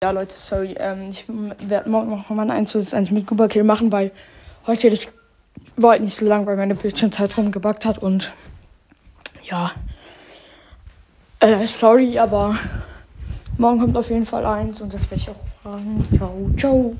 Ja, Leute, sorry. Ähm, ich werde morgen noch mal ein 1 zu 1 mit Gubakill machen, weil heute das war halt nicht so lang, weil meine Bildschirmzeit rumgebackt hat und ja. Äh, sorry, aber morgen kommt auf jeden Fall eins und das werde ich auch fragen. Ciao, ciao.